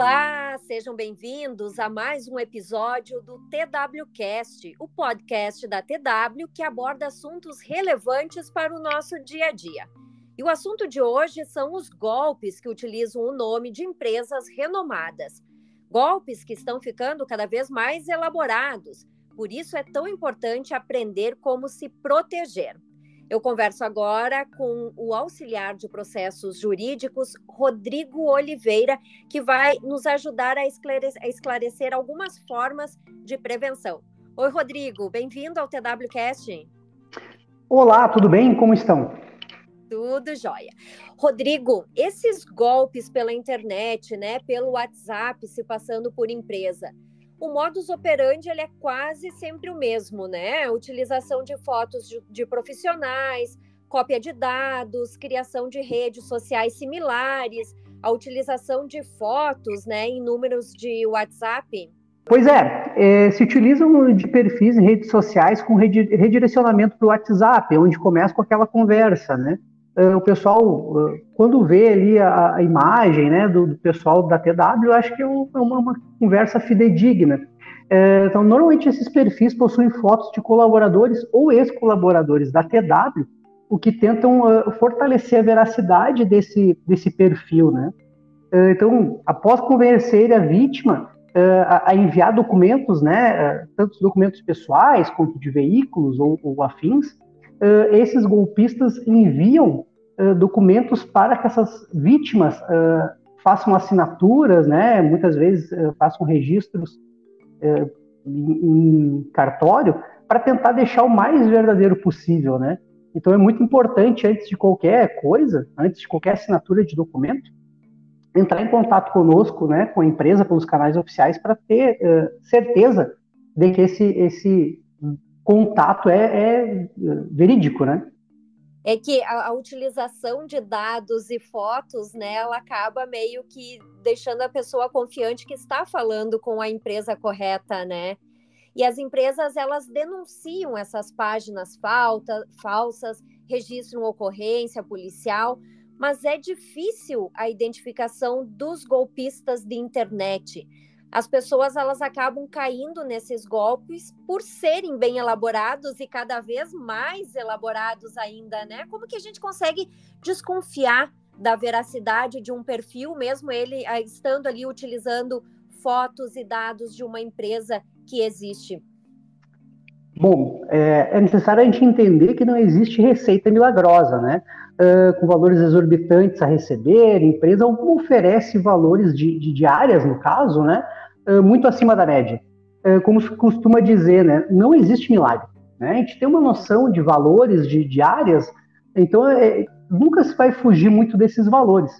Olá, sejam bem-vindos a mais um episódio do TWCast, o podcast da TW que aborda assuntos relevantes para o nosso dia a dia. E o assunto de hoje são os golpes que utilizam o nome de empresas renomadas. Golpes que estão ficando cada vez mais elaborados. Por isso é tão importante aprender como se proteger. Eu converso agora com o auxiliar de processos jurídicos, Rodrigo Oliveira, que vai nos ajudar a esclarecer, a esclarecer algumas formas de prevenção. Oi, Rodrigo, bem-vindo ao TWCast. Olá, tudo bem? Como estão? Tudo jóia. Rodrigo, esses golpes pela internet, né, pelo WhatsApp, se passando por empresa, o modus operandi ele é quase sempre o mesmo, né? Utilização de fotos de, de profissionais, cópia de dados, criação de redes sociais similares, a utilização de fotos, né, em números de WhatsApp. Pois é, é se utilizam de perfis em redes sociais com redirecionamento para o WhatsApp, onde começa com aquela conversa, né? Uh, o pessoal, uh, quando vê ali a, a imagem né, do, do, pessoal da TW, acho que é, é uma, uma conversa fidedigna. Uh, então, normalmente esses perfis possuem fotos de colaboradores ou ex-colaboradores da TW, o que tentam fortalecer a veracidade desse, desse perfil. Né? então, após convencer a vítima a, a, enviar documentos, né, tanto documentos pessoais quanto de veículos ou, ou afins, esses golpistas enviam documentos para que essas vítimas uh, façam assinaturas, né? Muitas vezes uh, façam registros uh, em, em, cartório para tentar deixar o mais verdadeiro possível, né? Então é muito importante antes de qualquer coisa, antes de qualquer assinatura de documento, entrar em contato conosco, né, com a empresa pelos canais oficiais para ter certeza de que esse esse contato é, é verídico, né? é que a, a, utilização de dados e fotos, né, ela acaba meio que deixando a pessoa confiante que está falando com a empresa correta, né? E as empresas elas denunciam essas páginas falta, falsas, registram ocorrência policial, mas é difícil a identificação dos golpistas de internet as pessoas elas acabam caindo nesses golpes por serem bem elaborados e cada vez mais elaborados ainda, né? Como que a gente consegue desconfiar da veracidade de um perfil, mesmo ele ah, estando ali utilizando fotos e dados de uma empresa que existe? Bom, é, é necessário a gente entender que não existe receita milagrosa, né? Uh, com valores exorbitantes a receber, empresa oferece valores de, de diárias, no caso, né? Muito acima da média. Como se costuma dizer, né? Não existe milagre. Né? A gente tem uma noção de valores, de, de áreas, então é, nunca se vai fugir muito desses valores.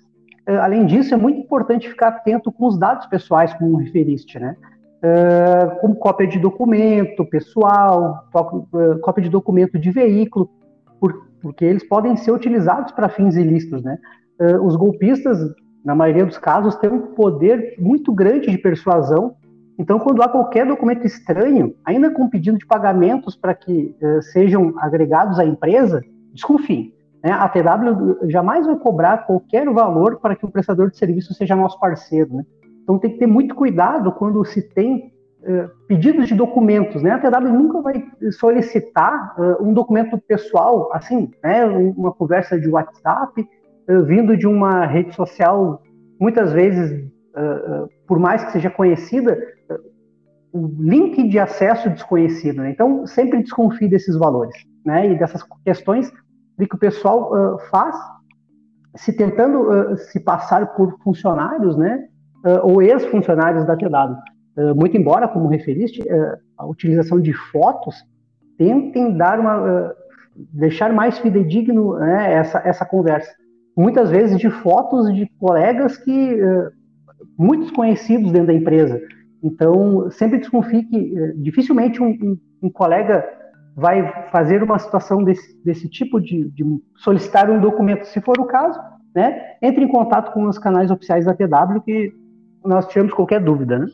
além disso, é muito importante ficar atento com os dados pessoais, como referiste, né? como cópia de documento pessoal, cópia de documento de veículo, por, porque eles podem ser utilizados para fins ilícitos, né? Os golpistas, na maioria dos casos, têm um poder muito grande de persuasão. Então, quando há qualquer documento estranho, ainda com pedido de pagamentos para que sejam agregados à empresa, desconfiem. Né? A TW jamais vai cobrar qualquer valor para que o prestador de serviço seja nosso parceiro. Né? Então tem que ter muito cuidado quando se tem uh, pedidos de documentos, né? A TW nunca vai solicitar uh, um documento pessoal, assim, né? Uma conversa de WhatsApp uh, vindo de uma rede social, muitas vezes, por mais que seja conhecida, o link de acesso desconhecido. Né? Então sempre desconfie desses valores, né? E dessas questões de que o pessoal faz se tentando se passar por funcionários, né? uh, ou ex-funcionários da TW. Uh, muito embora, como referiste, uh, a utilização de fotos tentem dar uma, deixar mais fidedigno né, essa, essa conversa. Muitas vezes de fotos de colegas que muitos conhecidos dentro da empresa. Então, sempre desconfie que dificilmente um, um, um, colega vai fazer uma situação desse, desse tipo de, de, solicitar um documento. Se for o caso, né, entre em contato com os canais oficiais da TW que nós tivemos qualquer dúvida, né?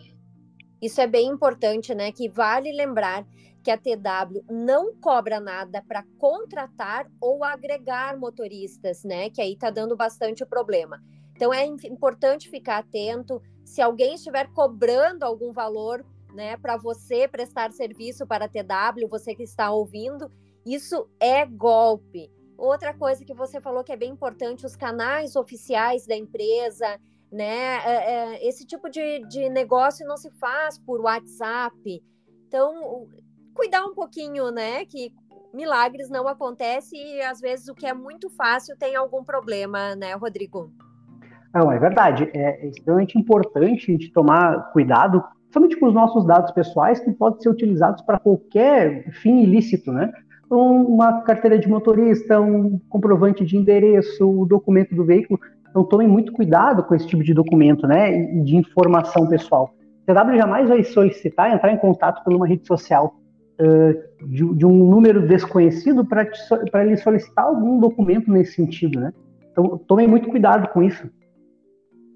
Isso é bem importante, né? Que vale lembrar que a TW não cobra nada para contratar ou agregar motoristas, né? Que aí está dando bastante problema. Então é importante ficar atento. Se alguém estiver cobrando algum valor, né, para você prestar serviço para a TW, você que está ouvindo, isso é golpe. Outra coisa que você falou que é bem importante, os canais oficiais da empresa, né? É, é, esse tipo de, de negócio não se faz por WhatsApp. Então, cuidar um pouquinho, né? Que milagres não acontecem e às vezes o que é muito fácil tem algum problema, né, Rodrigo? Não, é verdade. É extremamente importante a gente tomar cuidado, principalmente com os nossos dados pessoais, que podem ser utilizados para qualquer fim ilícito, né? uma carteira de motorista, um comprovante de endereço, o documento do veículo. Então tomem muito cuidado com esse tipo de documento, né, e de informação pessoal. A TW jamais vai solicitar entrar em contato por uma rede social uh, de, de, um número desconhecido para lhe solicitar algum documento nesse sentido, né? Então tomem muito cuidado com isso.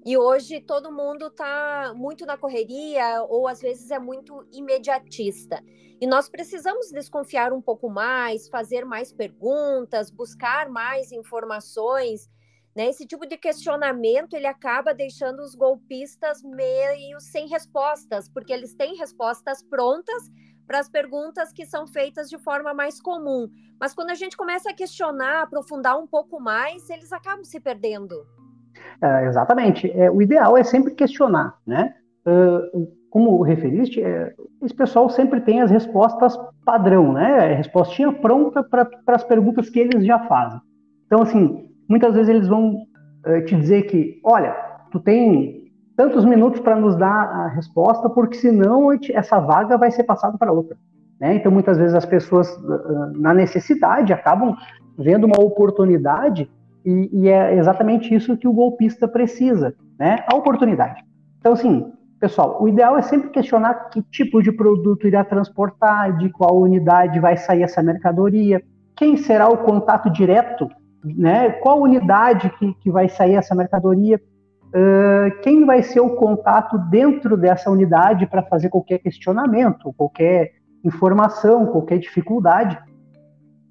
E hoje todo mundo está muito na correria ou às vezes é muito imediatista. E nós precisamos desconfiar um pouco mais, fazer mais perguntas, buscar mais informações. Né? Esse tipo de questionamento ele acaba deixando os golpistas meio sem respostas, porque eles têm respostas prontas para as perguntas que são feitas de forma mais comum. Mas quando a gente começa a questionar, aprofundar um pouco mais, eles acabam se perdendo. É, exatamente. É, o ideal é sempre questionar, né? Uh, como referiste, é, esse pessoal sempre tem as respostas padrão, né? A respostinha pronta para as perguntas que eles já fazem. Então, assim, muitas vezes eles vão uh, te dizer que, olha, tu tem tantos minutos para nos dar a resposta, porque senão essa vaga vai ser passada para outra. Né? Então, muitas vezes as pessoas, uh, na necessidade, acabam vendo uma oportunidade e, e, é exatamente isso que o golpista precisa, né? A oportunidade. Então, assim, pessoal, o ideal é sempre questionar que tipo de produto irá transportar, de qual unidade vai sair essa mercadoria, quem será o contato direto, né? Qual unidade que, que vai sair essa mercadoria, uh, quem vai ser o contato dentro dessa unidade para fazer qualquer questionamento, qualquer informação, qualquer dificuldade.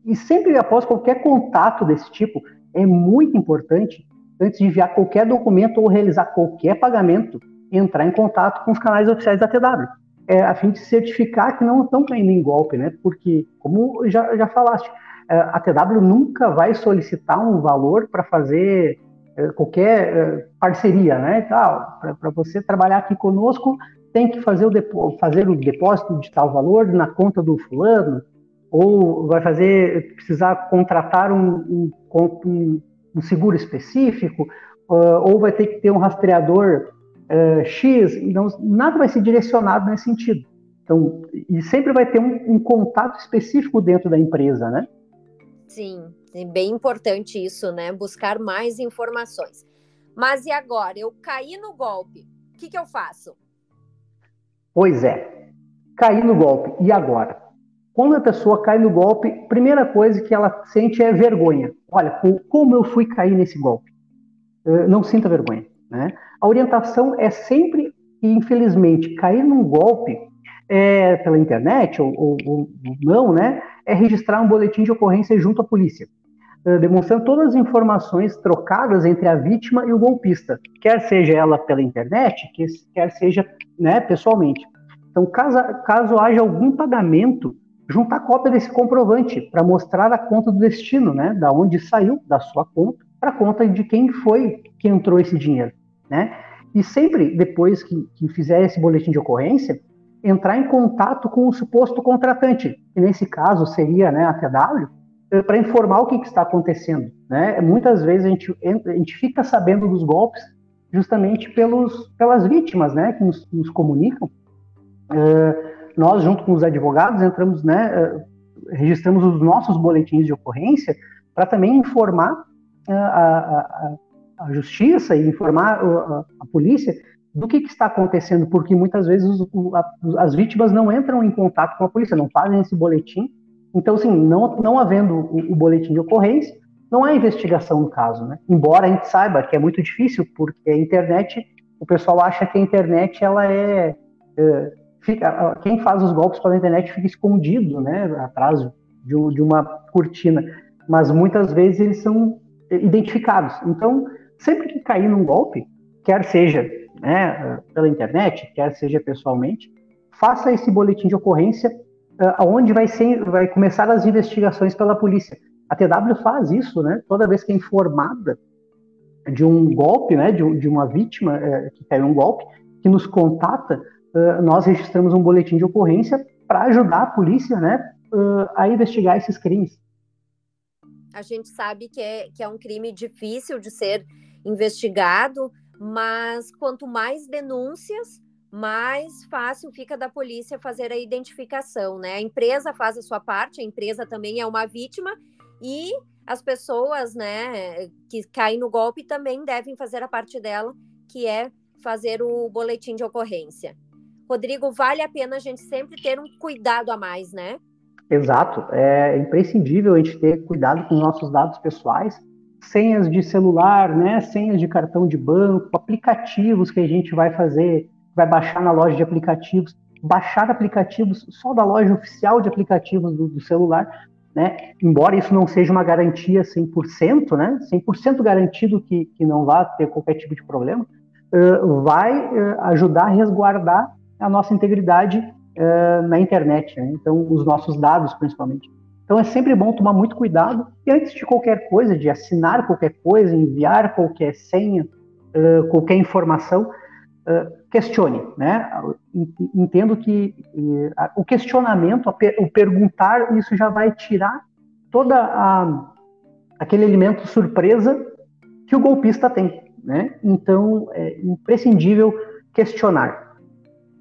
E sempre após qualquer contato desse tipo, é muito importante, antes de enviar qualquer documento ou realizar qualquer pagamento, entrar em contato com os canais oficiais da TW, é, a fim de certificar que não estão caindo em golpe, né? Porque, como já, já falaste, a TW nunca vai solicitar um valor para fazer é, qualquer é, parceria, né? Para você trabalhar aqui conosco, tem que fazer o, fazer o depósito de tal valor na conta do fulano, ou vai fazer precisar contratar um, um, um seguro específico, ou vai ter que ter um rastreador uh, X, então nada vai ser direcionado nesse sentido. Então, e sempre vai ter um, um contato específico dentro da empresa, né? Sim, é bem importante isso, né? Buscar mais informações. Mas e agora? Eu caí no golpe. O que, que eu faço? Pois é, caí no golpe. E agora? Quando a pessoa cai no golpe, primeira coisa que ela sente é vergonha. Olha, como eu fui cair nesse golpe? Não sinta vergonha. Né? A orientação é sempre infelizmente cair num golpe é, pela internet ou, ou, ou, não, né? É registrar um boletim de ocorrência junto à polícia, demonstrando todas as informações trocadas entre a vítima e o golpista, quer seja ela pela internet, quer seja né, pessoalmente. Então, caso, caso haja algum pagamento juntar cópia desse comprovante para mostrar a conta do destino, né? Da onde saiu da sua conta para a conta de quem foi que entrou esse dinheiro, né? E sempre depois que, que fizer esse boletim de ocorrência, entrar em contato com o suposto contratante, que nesse caso seria né, a TW, para informar o que, que, está acontecendo. Né? Muitas vezes a gente, a gente fica sabendo dos golpes justamente pelos, pelas vítimas né, que nos, nos comunicam. Uh, nós, junto com os advogados, entramos, né, eh, registramos os nossos boletins de ocorrência para também informar eh, a, a, a, justiça e informar a polícia do que, que, está acontecendo, porque muitas vezes os, as vítimas não entram em contato com a polícia, não fazem esse boletim. Então, assim, não, não havendo o, o boletim de ocorrência, não há investigação no caso, né? Embora a gente saiba que é muito difícil, porque a internet, o pessoal acha que a internet ela é, é fica, quem faz os golpes pela internet fica escondido, né, atrás de, de uma cortina, mas muitas vezes eles são identificados. Então, sempre que cair num golpe, quer seja né, pela internet, quer seja pessoalmente, faça esse boletim de ocorrência aonde vai, ser, vai começar as investigações pela polícia. A TW faz isso, né? Toda vez que é informada de um golpe, né, de, de uma vítima é, que caiu um golpe, que nos contata, uh, nós registramos um boletim de ocorrência para ajudar a polícia, né, uh, a investigar esses crimes. A gente sabe que é, que é um crime difícil de ser investigado, mas quanto mais denúncias, mais fácil fica da polícia fazer a identificação, né? A empresa faz a sua parte, a empresa também é uma vítima e as pessoas, né, que caem no golpe também devem fazer a parte dela, que é fazer o boletim de ocorrência. Rodrigo, vale a pena a gente sempre ter um cuidado a mais, né? Exato, é imprescindível a gente ter cuidado com os nossos dados pessoais, senhas de celular, né, senhas de cartão de banco, aplicativos que a gente vai fazer vai baixar na loja de aplicativos, baixar aplicativos só da loja oficial de aplicativos do, do celular, né? Embora isso não seja uma garantia 100%, né? 100% garantido que, que não vá ter qualquer tipo de problema, uh, vai uh, ajudar a resguardar a nossa integridade uh, na internet, né? Então, os nossos dados, principalmente. Então, é sempre bom tomar muito cuidado e antes de qualquer coisa, de assinar qualquer coisa, enviar qualquer senha, qualquer informação, questione, né? Entendo que o questionamento, o perguntar, isso já vai tirar toda a, aquele elemento surpresa que o golpista tem, né? Então é imprescindível questionar.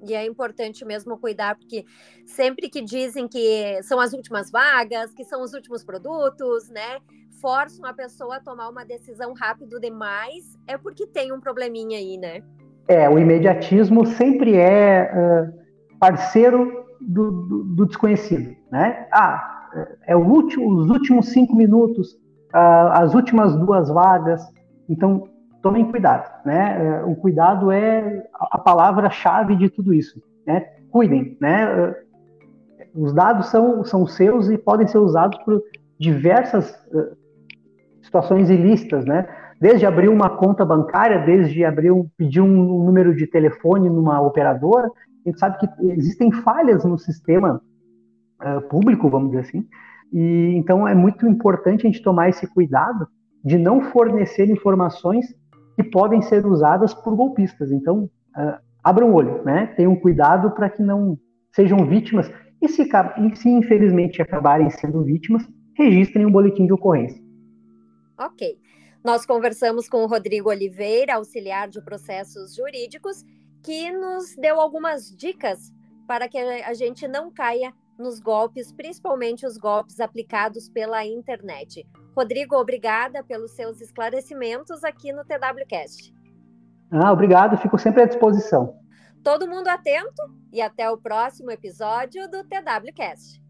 E é importante mesmo cuidar, porque sempre que dizem que são as últimas vagas, que são os últimos produtos, né? Forçam a pessoa a tomar uma decisão rápido demais, é porque tem um probleminha aí, né? É, o imediatismo sempre é uh, parceiro do, do, do, desconhecido, né? Ah, é o último, os últimos cinco minutos, uh, as últimas duas vagas. Então, tomem cuidado, né? Uh, o cuidado é a palavra-chave de tudo isso, né? Cuidem, né? os dados são, são seus e podem ser usados por diversas situações ilícitas, né? desde abrir uma conta bancária, desde abrir um, pedir um número de telefone numa operadora, a gente sabe que existem falhas no sistema uh, público, vamos dizer assim, e então é muito importante a gente tomar esse cuidado de não fornecer informações que podem ser usadas por golpistas. Então, uh, abram o olho, né? Tenham cuidado para que não sejam vítimas e se, e se infelizmente acabarem sendo vítimas, registrem um boletim de ocorrência. Ok. Nós conversamos com o Rodrigo Oliveira, auxiliar de processos jurídicos, que nos deu algumas dicas para que a gente não caia nos golpes, principalmente os golpes aplicados pela internet. Rodrigo, obrigada pelos seus esclarecimentos aqui no TWCast. Ah, obrigado, fico sempre à disposição. Todo mundo atento e até o próximo episódio do TWCast.